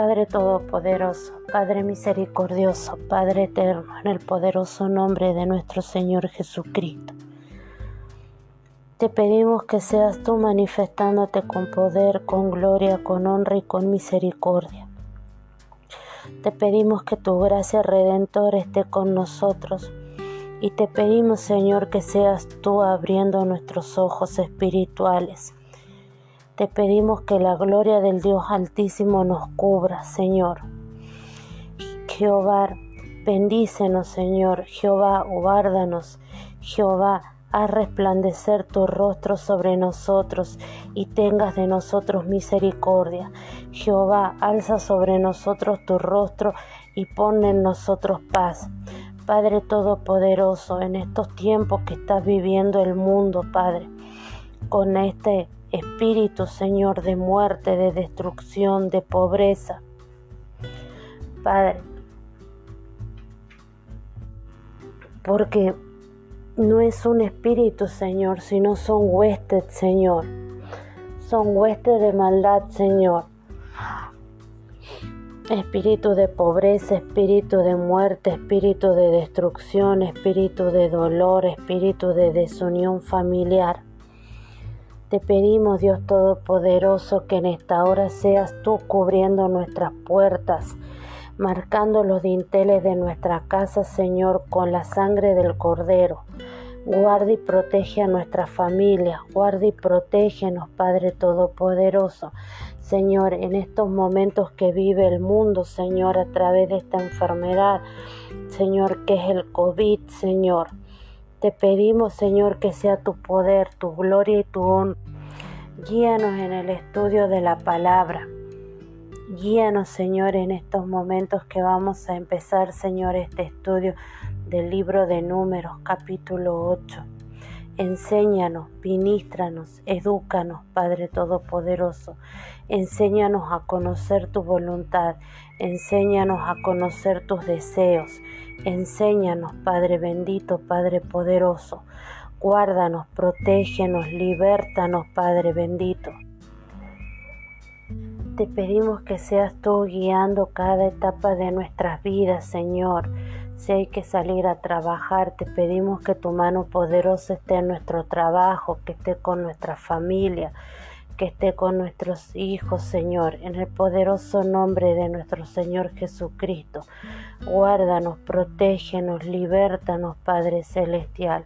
Padre Todopoderoso, Padre Misericordioso, Padre Eterno, en el poderoso nombre de nuestro Señor Jesucristo. Te pedimos que seas tú manifestándote con poder, con gloria, con honra y con misericordia. Te pedimos que tu gracia redentora esté con nosotros y te pedimos, Señor, que seas tú abriendo nuestros ojos espirituales. Te pedimos que la gloria del Dios Altísimo nos cubra, Señor. Jehová, bendícenos, Señor. Jehová, guárdanos. Jehová, haz resplandecer tu rostro sobre nosotros y tengas de nosotros misericordia. Jehová, alza sobre nosotros tu rostro y pon en nosotros paz. Padre Todopoderoso, en estos tiempos que estás viviendo el mundo, Padre, con este espíritu, Señor, de muerte, de destrucción, de pobreza. Padre, porque no es un espíritu, Señor, sino son huestes, Señor. Son huestes de maldad, Señor. Espíritu de pobreza, espíritu de muerte, espíritu de destrucción, espíritu de dolor, espíritu de desunión familiar. Te pedimos, Dios Todopoderoso, que en esta hora seas tú cubriendo nuestras puertas, marcando los dinteles de nuestra casa, Señor, con la sangre del Cordero. Guarda y protege a nuestra familia, guarda y protégenos, Padre Todopoderoso. Señor, en estos momentos que vive el mundo, Señor, a través de esta enfermedad, Señor, que es el COVID, Señor. Te pedimos, Señor, que sea tu poder, tu gloria y tu honra. Guíanos en el estudio de la palabra. Guíanos, Señor, en estos momentos que vamos a empezar, Señor, este estudio del libro de Números, capítulo 8. Enséñanos, ministranos, edúcanos, Padre Todopoderoso. Enséñanos a conocer tu voluntad. Enséñanos a conocer tus deseos. Enséñanos, Padre bendito, Padre poderoso. Guárdanos, protégenos, libértanos, Padre bendito. Te pedimos que seas tú guiando cada etapa de nuestras vidas, Señor. Si hay que salir a trabajar, te pedimos que tu mano poderosa esté en nuestro trabajo, que esté con nuestra familia, que esté con nuestros hijos, Señor, en el poderoso nombre de nuestro Señor Jesucristo. Guárdanos, protégenos, libértanos, Padre Celestial.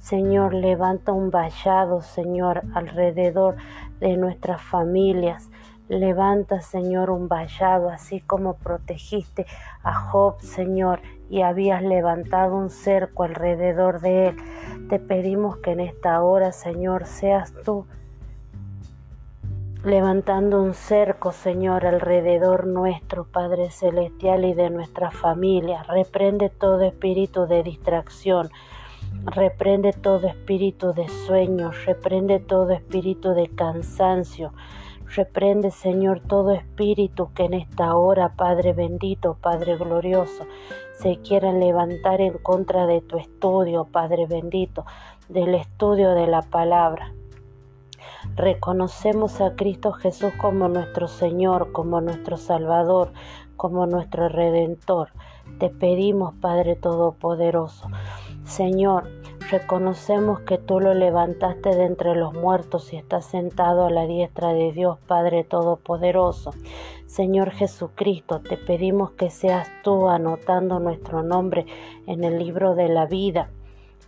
Señor, levanta un vallado, Señor, alrededor de nuestras familias. Levanta, Señor, un vallado, así como protegiste a Job, Señor, y habías levantado un cerco alrededor de él. Te pedimos que en esta hora, Señor, seas tú levantando un cerco, Señor, alrededor nuestro, Padre Celestial, y de nuestra familia. Reprende todo espíritu de distracción. Reprende todo espíritu de sueño, reprende todo espíritu de cansancio, Reprende, Señor, todo espíritu que en esta hora, Padre bendito, Padre glorioso, se quieran levantar en contra de tu estudio, Padre bendito, del estudio de la palabra. Reconocemos a Cristo Jesús como nuestro Señor, como nuestro Salvador, como nuestro Redentor. Te pedimos, Padre Todopoderoso. Señor, Reconocemos que tú lo levantaste de entre los muertos y estás sentado a la diestra de Dios Padre Todopoderoso. Señor Jesucristo, te pedimos que seas tú anotando nuestro nombre en el libro de la vida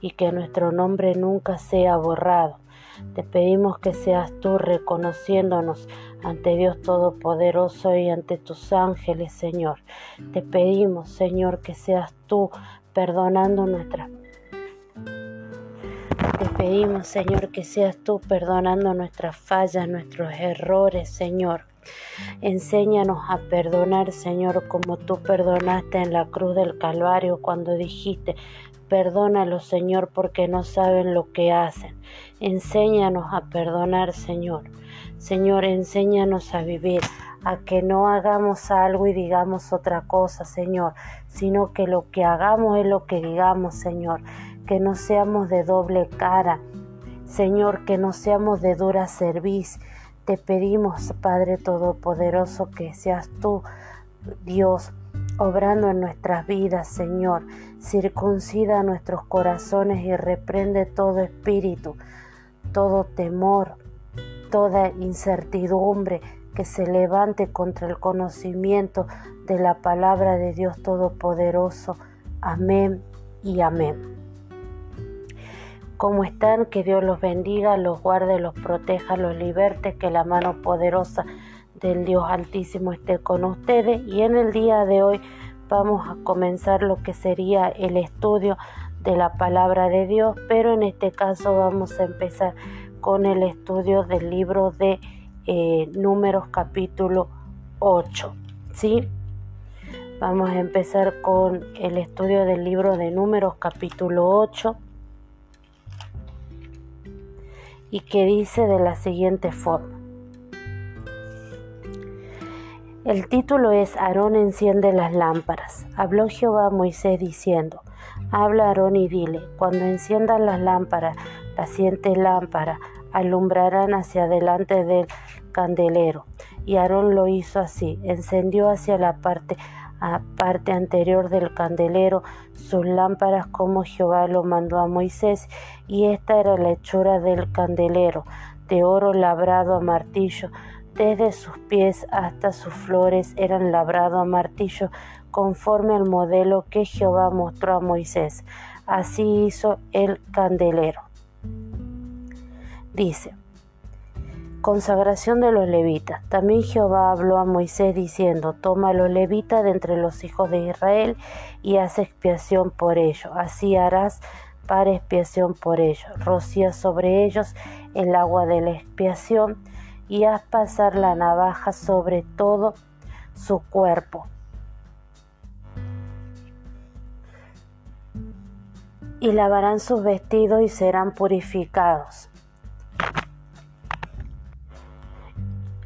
y que nuestro nombre nunca sea borrado. Te pedimos que seas tú reconociéndonos ante Dios Todopoderoso y ante tus ángeles, Señor. Te pedimos, Señor, que seas tú perdonando nuestras te pedimos, Señor, que seas tú perdonando nuestras fallas, nuestros errores, Señor. Enséñanos a perdonar, Señor, como tú perdonaste en la cruz del Calvario cuando dijiste, perdónalo, Señor, porque no saben lo que hacen. Enséñanos a perdonar, Señor. Señor, enséñanos a vivir, a que no hagamos algo y digamos otra cosa, Señor, sino que lo que hagamos es lo que digamos, Señor que no seamos de doble cara, Señor, que no seamos de dura cerviz, Te pedimos, Padre Todopoderoso, que seas tú, Dios, obrando en nuestras vidas, Señor. Circuncida nuestros corazones y reprende todo espíritu, todo temor, toda incertidumbre que se levante contra el conocimiento de la palabra de Dios Todopoderoso. Amén y amén. ¿Cómo están? Que Dios los bendiga, los guarde, los proteja, los liberte, que la mano poderosa del Dios Altísimo esté con ustedes. Y en el día de hoy vamos a comenzar lo que sería el estudio de la palabra de Dios, pero en este caso vamos a empezar con el estudio del libro de eh, Números capítulo 8. ¿sí? Vamos a empezar con el estudio del libro de Números capítulo 8 y que dice de la siguiente forma. El título es Aarón enciende las lámparas. Habló Jehová a Moisés diciendo, Habla Aarón y dile, cuando enciendan las lámparas, las siete lámparas alumbrarán hacia adelante del candelero. Y Aarón lo hizo así, encendió hacia la parte parte anterior del candelero sus lámparas como Jehová lo mandó a Moisés, y esta era la hechura del candelero, de oro labrado a martillo, desde sus pies hasta sus flores eran labrado a martillo, conforme al modelo que Jehová mostró a Moisés. Así hizo el candelero. Dice, Consagración de los levitas. También Jehová habló a Moisés diciendo, toma a los levitas de entre los hijos de Israel y haz expiación por ellos. Así harás para expiación por ellos. Rocía sobre ellos el agua de la expiación y haz pasar la navaja sobre todo su cuerpo. Y lavarán sus vestidos y serán purificados.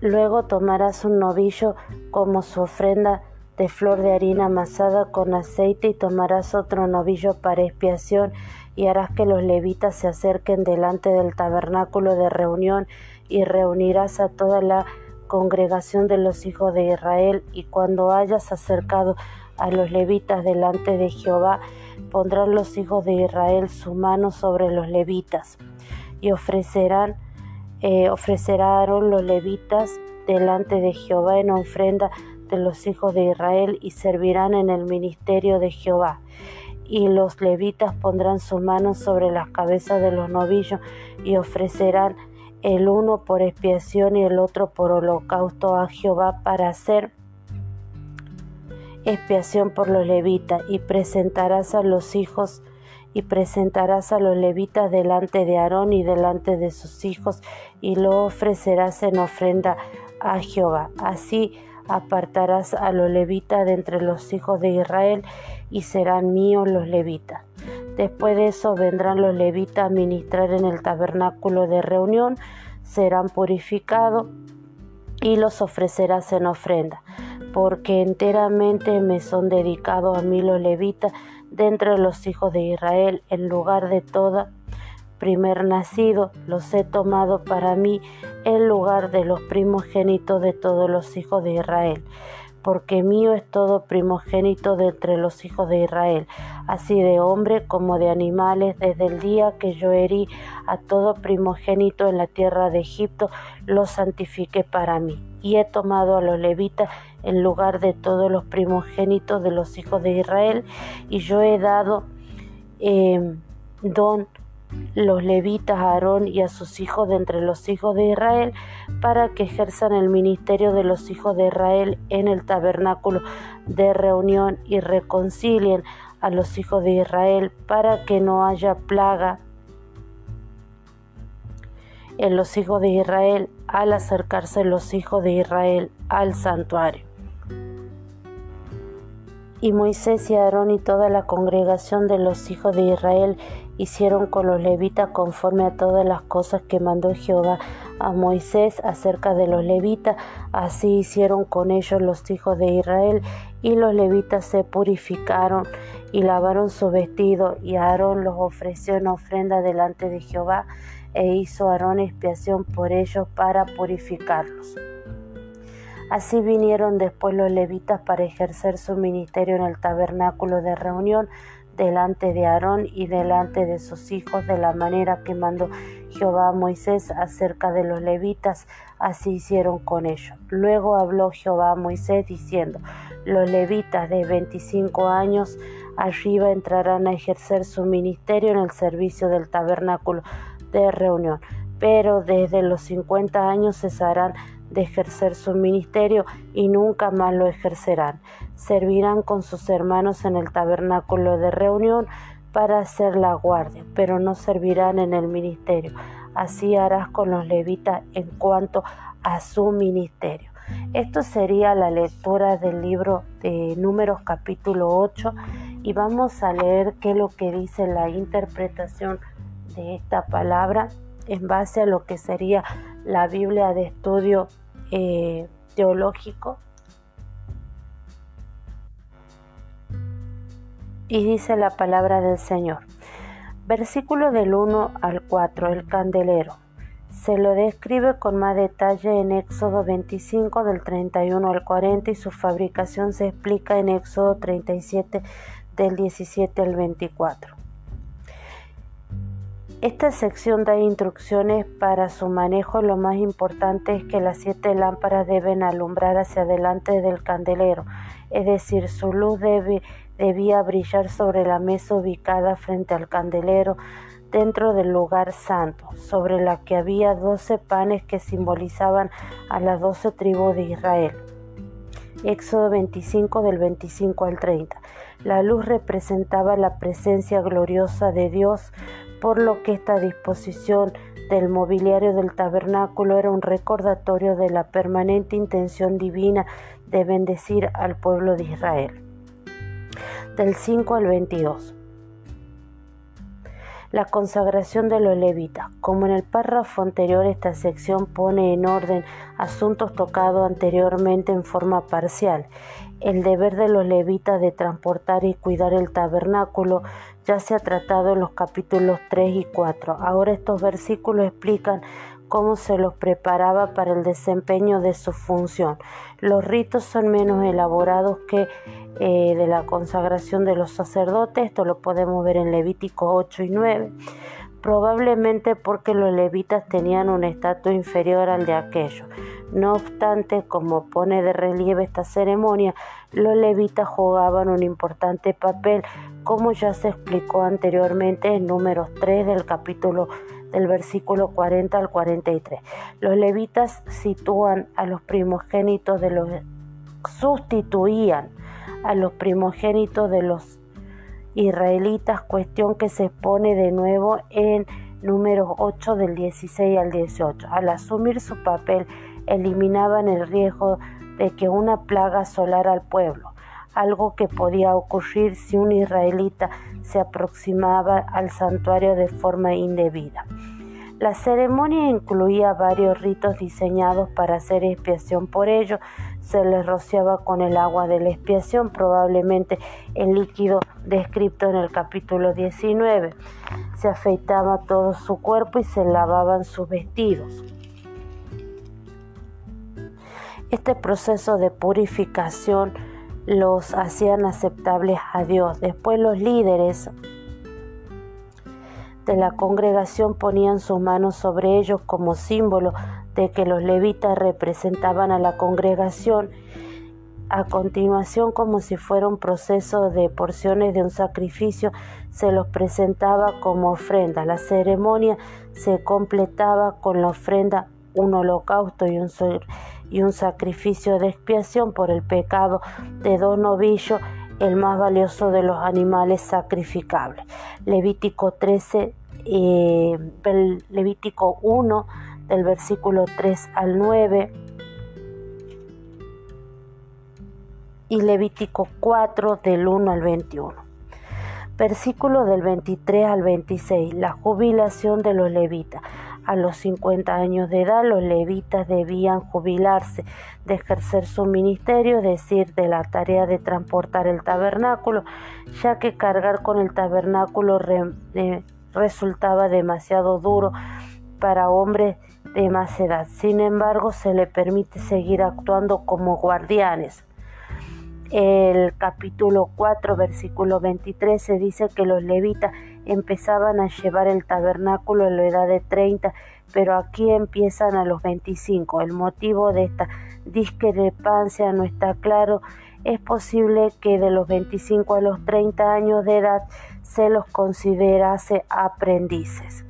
Luego tomarás un novillo como su ofrenda de flor de harina amasada con aceite y tomarás otro novillo para expiación y harás que los levitas se acerquen delante del tabernáculo de reunión y reunirás a toda la congregación de los hijos de Israel. Y cuando hayas acercado a los levitas delante de Jehová pondrán los hijos de Israel su mano sobre los levitas y ofrecerán eh, ofrecerá Aarón los levitas delante de Jehová en ofrenda de los hijos de Israel y servirán en el ministerio de Jehová. Y los levitas pondrán sus manos sobre las cabezas de los novillos y ofrecerán el uno por expiación y el otro por holocausto a Jehová para hacer expiación por los levitas y presentarás a los hijos y presentarás a los levitas delante de Aarón y delante de sus hijos y lo ofrecerás en ofrenda a Jehová. Así apartarás a los levitas de entre los hijos de Israel y serán míos los levitas. Después de eso vendrán los levitas a ministrar en el tabernáculo de reunión, serán purificados y los ofrecerás en ofrenda, porque enteramente me son dedicados a mí los levitas de entre los hijos de Israel, en lugar de toda primer nacido, los he tomado para mí en lugar de los primogénitos de todos los hijos de Israel, porque mío es todo primogénito de entre los hijos de Israel, así de hombre como de animales, desde el día que yo herí a todo primogénito en la tierra de Egipto, lo santifiqué para mí, y he tomado a los levitas en lugar de todos los primogénitos de los hijos de Israel, y yo he dado eh, don los levitas a Aarón y a sus hijos de entre los hijos de Israel, para que ejerzan el ministerio de los hijos de Israel en el tabernáculo de reunión y reconcilien a los hijos de Israel, para que no haya plaga en los hijos de Israel al acercarse los hijos de Israel al santuario. Y Moisés y Aarón y toda la congregación de los hijos de Israel hicieron con los levitas conforme a todas las cosas que mandó Jehová a Moisés acerca de los levitas. Así hicieron con ellos los hijos de Israel y los levitas se purificaron y lavaron su vestido, y Aarón los ofreció en ofrenda delante de Jehová, e hizo Aarón expiación por ellos para purificarlos. Así vinieron después los levitas para ejercer su ministerio en el tabernáculo de reunión delante de Aarón y delante de sus hijos de la manera que mandó Jehová a Moisés acerca de los levitas, así hicieron con ellos. Luego habló Jehová a Moisés diciendo, los levitas de 25 años arriba entrarán a ejercer su ministerio en el servicio del tabernáculo de reunión, pero desde los 50 años cesarán de ejercer su ministerio y nunca más lo ejercerán. Servirán con sus hermanos en el tabernáculo de reunión para hacer la guardia, pero no servirán en el ministerio. Así harás con los levitas en cuanto a su ministerio. Esto sería la lectura del libro de Números capítulo 8 y vamos a leer qué es lo que dice la interpretación de esta palabra en base a lo que sería la Biblia de estudio eh, teológico. Y dice la palabra del Señor. Versículo del 1 al 4, el candelero. Se lo describe con más detalle en Éxodo 25 del 31 al 40 y su fabricación se explica en Éxodo 37 del 17 al 24. Esta sección da instrucciones para su manejo. Lo más importante es que las siete lámparas deben alumbrar hacia adelante del candelero, es decir, su luz debía brillar sobre la mesa ubicada frente al candelero dentro del lugar santo, sobre la que había doce panes que simbolizaban a las doce tribus de Israel. Éxodo 25 del 25 al 30. La luz representaba la presencia gloriosa de Dios por lo que esta disposición del mobiliario del tabernáculo era un recordatorio de la permanente intención divina de bendecir al pueblo de Israel. Del 5 al 22. La consagración de los levitas. Como en el párrafo anterior, esta sección pone en orden asuntos tocados anteriormente en forma parcial. El deber de los levitas de transportar y cuidar el tabernáculo ya se ha tratado en los capítulos 3 y 4. Ahora estos versículos explican cómo se los preparaba para el desempeño de su función. Los ritos son menos elaborados que eh, de la consagración de los sacerdotes, esto lo podemos ver en Levítico 8 y 9, probablemente porque los levitas tenían un estatus inferior al de aquellos. No obstante, como pone de relieve esta ceremonia, los levitas jugaban un importante papel, como ya se explicó anteriormente en números 3 del capítulo del versículo 40 al 43. Los levitas sitúan a los primogénitos de los sustituían a los primogénitos de los israelitas, cuestión que se expone de nuevo en números 8 del 16 al 18. Al asumir su papel eliminaban el riesgo de que una plaga asolara al pueblo, algo que podía ocurrir si un israelita se aproximaba al santuario de forma indebida. La ceremonia incluía varios ritos diseñados para hacer expiación por ello. Se les rociaba con el agua de la expiación, probablemente el líquido descrito en el capítulo 19. Se afeitaba todo su cuerpo y se lavaban sus vestidos. Este proceso de purificación los hacían aceptables a Dios. Después los líderes de la congregación ponían sus manos sobre ellos como símbolo de que los levitas representaban a la congregación. A continuación, como si fuera un proceso de porciones de un sacrificio, se los presentaba como ofrenda. La ceremonia se completaba con la ofrenda, un holocausto y un y un sacrificio de expiación por el pecado de dos novillos, el más valioso de los animales sacrificables. Levítico 13, eh, Levítico 1, del versículo 3 al 9. Y Levítico 4 del 1 al 21. Versículo del 23 al 26. La jubilación de los levitas. A los 50 años de edad los levitas debían jubilarse de ejercer su ministerio, es decir, de la tarea de transportar el tabernáculo, ya que cargar con el tabernáculo eh, resultaba demasiado duro para hombres de más edad. Sin embargo, se le permite seguir actuando como guardianes. El capítulo 4, versículo 23 se dice que los levitas empezaban a llevar el tabernáculo a la edad de 30, pero aquí empiezan a los 25. El motivo de esta discrepancia no está claro. Es posible que de los 25 a los 30 años de edad se los considerase aprendices.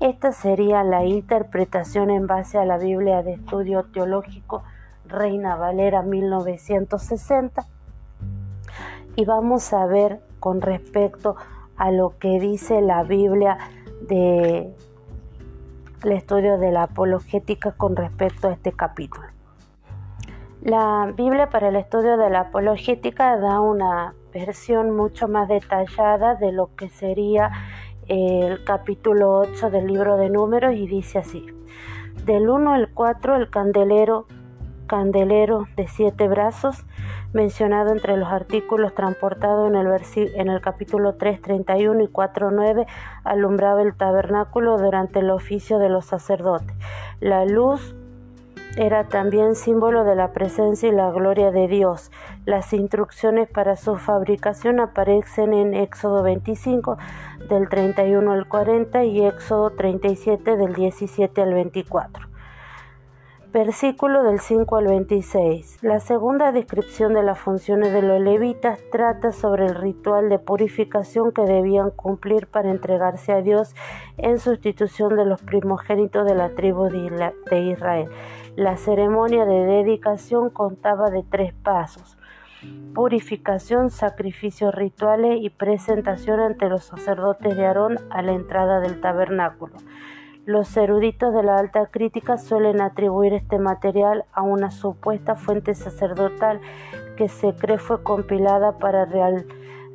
Esta sería la interpretación en base a la Biblia de Estudio Teológico Reina Valera 1960. Y vamos a ver con respecto a lo que dice la Biblia de el estudio de la apologética con respecto a este capítulo. La Biblia para el estudio de la apologética da una versión mucho más detallada de lo que sería el capítulo 8 del libro de números y dice así. Del 1 al 4 el candelero, candelero de siete brazos, mencionado entre los artículos transportados en el, en el capítulo 3, 31 y 4, 9, alumbraba el tabernáculo durante el oficio de los sacerdotes. La luz era también símbolo de la presencia y la gloria de Dios. Las instrucciones para su fabricación aparecen en Éxodo 25 del 31 al 40 y Éxodo 37 del 17 al 24. Versículo del 5 al 26. La segunda descripción de las funciones de los levitas trata sobre el ritual de purificación que debían cumplir para entregarse a Dios en sustitución de los primogénitos de la tribu de Israel. La ceremonia de dedicación contaba de tres pasos. Purificación, sacrificios rituales y presentación ante los sacerdotes de Aarón a la entrada del tabernáculo. Los eruditos de la alta crítica suelen atribuir este material a una supuesta fuente sacerdotal que se cree fue compilada para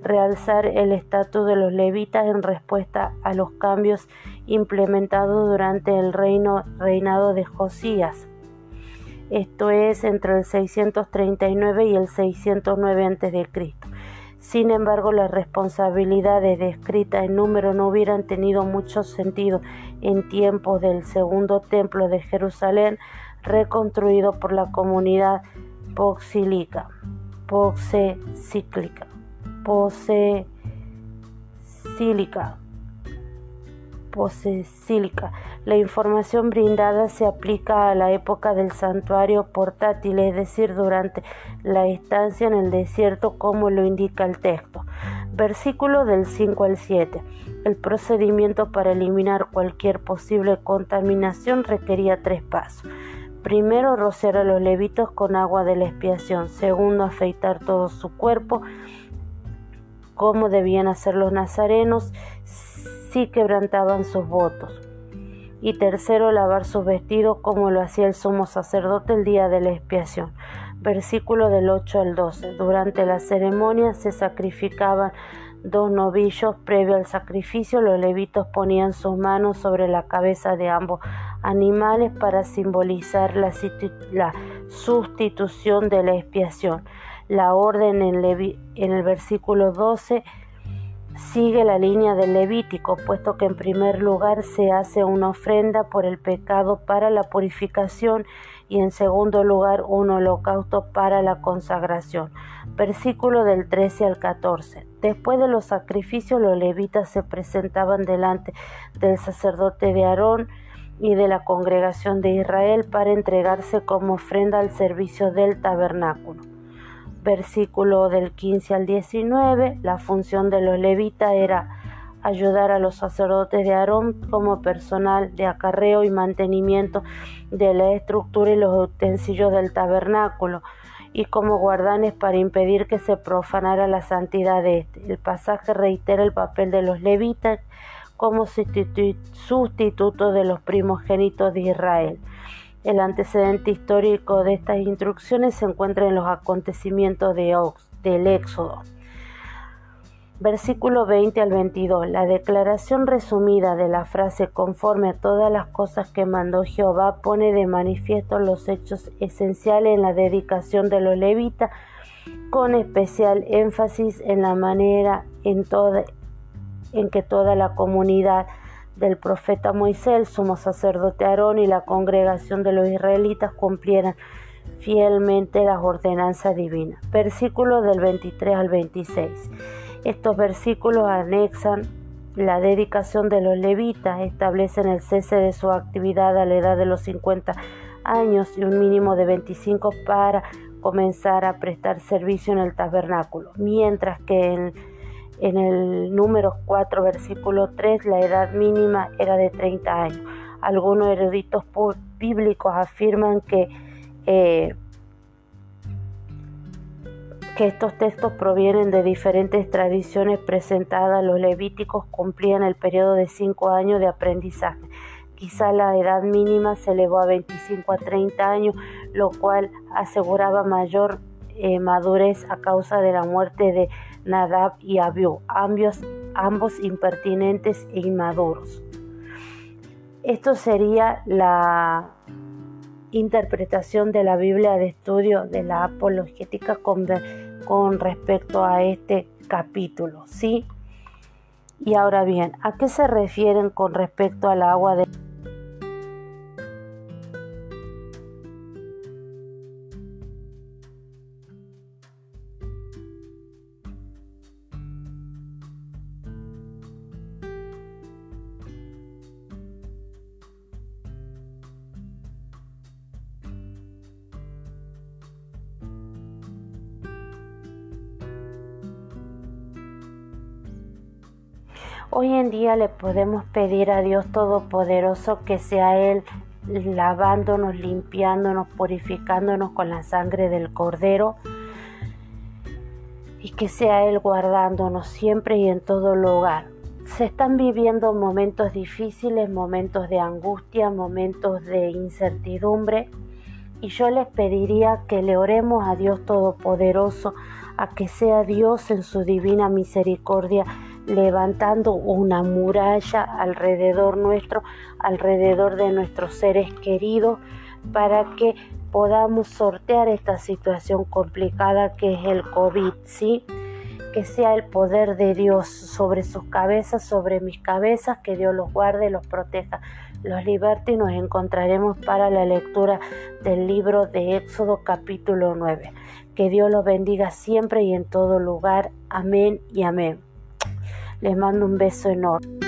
realzar el estatus de los levitas en respuesta a los cambios implementados durante el reinado de Josías esto es entre el 639 y el 609 a.C. Sin embargo, las responsabilidades descritas en número no hubieran tenido mucho sentido en tiempos del segundo templo de Jerusalén, reconstruido por la comunidad poxílica, poxecíclica, poxecílica posesílica. La información brindada se aplica a la época del santuario portátil, es decir, durante la estancia en el desierto, como lo indica el texto. Versículo del 5 al 7. El procedimiento para eliminar cualquier posible contaminación requería tres pasos. Primero, rociar a los levitos con agua de la expiación. Segundo, afeitar todo su cuerpo, como debían hacer los nazarenos quebrantaban sus votos. Y tercero, lavar sus vestidos como lo hacía el sumo sacerdote el día de la expiación. Versículo del 8 al 12. Durante la ceremonia se sacrificaban dos novillos. Previo al sacrificio, los levitos ponían sus manos sobre la cabeza de ambos animales para simbolizar la, sustitución de la expiación. La orden en, en el versículo 12 sigue la línea del Levítico, puesto que en primer lugar se hace una ofrenda por el pecado para la purificación y en segundo lugar un holocausto para la consagración. Versículo del 13 al 14. Después de los sacrificios los levitas se presentaban delante del sacerdote de Aarón y de la congregación de Israel para entregarse como ofrenda al servicio del tabernáculo versículo del 15 al 19, la función de los levitas era ayudar a los sacerdotes de Aarón como personal de acarreo y mantenimiento de la estructura y los utensilios del tabernáculo y como guardanes para impedir que se profanara la santidad de este. El pasaje reitera el papel de los levitas como sustituto de los primogénitos de Israel. El antecedente histórico de estas instrucciones se encuentra en los acontecimientos de del Éxodo. Versículo 20 al 22. La declaración resumida de la frase conforme a todas las cosas que mandó Jehová pone de manifiesto los hechos esenciales en la dedicación de los levitas, con especial énfasis en la manera en, toda, en que toda la comunidad del profeta Moisés, el sumo sacerdote Aarón y la congregación de los israelitas cumplieran fielmente las ordenanzas divinas. Versículo del 23 al 26. Estos versículos anexan la dedicación de los levitas, establecen el cese de su actividad a la edad de los 50 años y un mínimo de 25 para comenzar a prestar servicio en el tabernáculo, mientras que en, en el número 4, versículo 3, la edad mínima era de 30 años. Algunos eruditos bíblicos afirman que eh, que estos textos provienen de diferentes tradiciones presentadas. Los levíticos cumplían el periodo de cinco años de aprendizaje. Quizá la edad mínima se elevó a 25 a 30 años, lo cual aseguraba mayor eh, madurez a causa de la muerte de Nadab y Abiú, ambos, impertinentes e inmaduros. Esto sería la interpretación de la Biblia de estudio de la apologética con, con respecto a este capítulo, ¿sí? Y ahora bien, ¿a qué se refieren con respecto al agua de Hoy en día le podemos pedir a Dios Todopoderoso que sea Él lavándonos, limpiándonos, purificándonos con la sangre del Cordero y que sea Él guardándonos siempre y en todo lugar. Se están viviendo momentos difíciles, momentos de angustia, momentos de incertidumbre y yo les pediría que le oremos a Dios Todopoderoso, a que sea Dios en su divina misericordia levantando una muralla alrededor nuestro, alrededor de nuestros seres queridos, para que podamos sortear esta situación complicada que es el COVID, ¿sí? Que sea el poder de Dios sobre sus cabezas, sobre mis cabezas, que Dios los guarde, los proteja, los liberte y nos encontraremos para la lectura del libro de Éxodo capítulo 9. Que Dios los bendiga siempre y en todo lugar. Amén y amén. Les mando un beso enorme.